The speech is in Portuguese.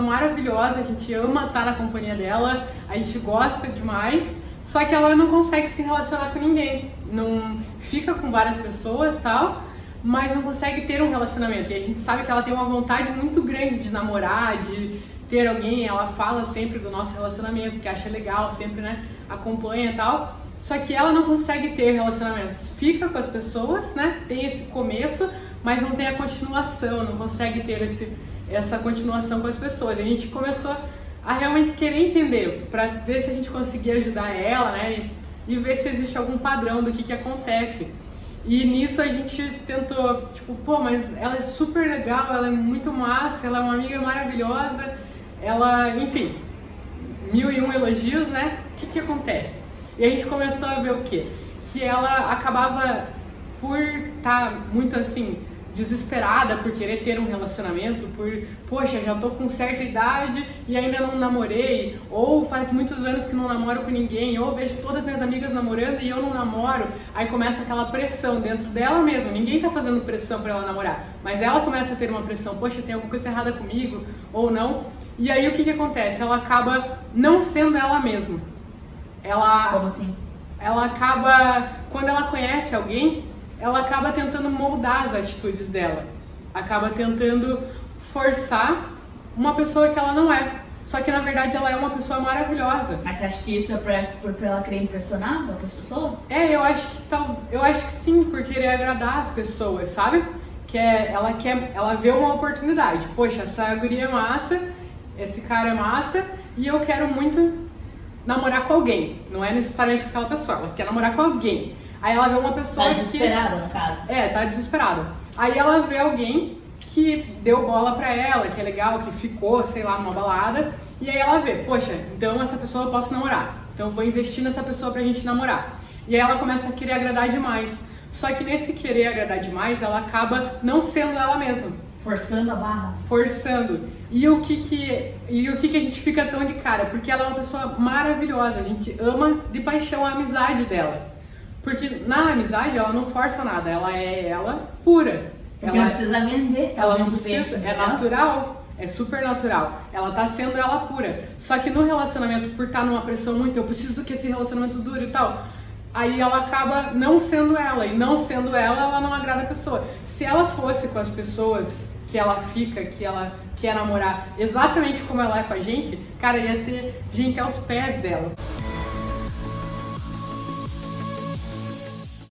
maravilhosa, a gente ama estar na companhia dela, a gente gosta demais, só que ela não consegue se relacionar com ninguém, não fica com várias pessoas tal, mas não consegue ter um relacionamento. E a gente sabe que ela tem uma vontade muito grande de namorar, de ter alguém, ela fala sempre do nosso relacionamento, que acha legal, sempre, né, acompanha e tal. Só que ela não consegue ter relacionamentos. Fica com as pessoas, né? Tem esse começo, mas não tem a continuação, não consegue ter esse, essa continuação com as pessoas. A gente começou a realmente querer entender, para ver se a gente conseguia ajudar ela, né? E, e, ver se existe algum padrão do que, que acontece. E nisso a gente tentou, tipo, pô, mas ela é super legal, ela é muito massa, ela é uma amiga maravilhosa, ela, enfim, mil e um elogios, né? O que, que acontece? E a gente começou a ver o quê? Que ela acabava por estar tá muito assim, desesperada por querer ter um relacionamento, por, poxa, já tô com certa idade e ainda não namorei, ou faz muitos anos que não namoro com ninguém, ou vejo todas minhas amigas namorando e eu não namoro, aí começa aquela pressão dentro dela mesma, ninguém tá fazendo pressão para ela namorar, mas ela começa a ter uma pressão, poxa, tem alguma coisa errada comigo, ou não, e aí o que que acontece? Ela acaba não sendo ela mesma. Ela Como assim? Ela acaba quando ela conhece alguém, ela acaba tentando moldar as atitudes dela. Acaba tentando forçar uma pessoa que ela não é. Só que na verdade ela é uma pessoa maravilhosa. Mas você acha que isso é pra, por, pra ela querer impressionar outras pessoas? É, eu acho que tal, eu acho que sim, por querer agradar as pessoas, sabe? Que é, ela quer, ela vê uma oportunidade. Poxa, essa guria é massa, esse cara é massa e eu quero muito namorar com alguém. Não é necessariamente com aquela pessoa, ela quer namorar com alguém. Aí ela vê uma pessoa tá desesperada, que... no caso. É, tá desesperada. Aí ela vê alguém que deu bola pra ela, que é legal, que ficou, sei lá, numa balada. E aí ela vê, poxa, então essa pessoa eu posso namorar. Então eu vou investir nessa pessoa pra gente namorar. E aí ela começa a querer agradar demais. Só que nesse querer agradar demais, ela acaba não sendo ela mesma. Forçando a barra. Forçando. E o que que, e o que que a gente fica tão de cara? Porque ela é uma pessoa maravilhosa. A gente ama de paixão a amizade dela. Porque na amizade ela não força nada, ela é ela pura. Porque ela não precisa vender, ela não precisa, é natural, é super natural. Ela tá sendo ela pura. Só que no relacionamento, por estar tá numa pressão muito, eu preciso que esse relacionamento dure e tal. Aí ela acaba não sendo ela, e não sendo ela, ela não agrada a pessoa. Se ela fosse com as pessoas que ela fica, que ela quer namorar exatamente como ela é com a gente, cara, ia ter gente aos pés dela.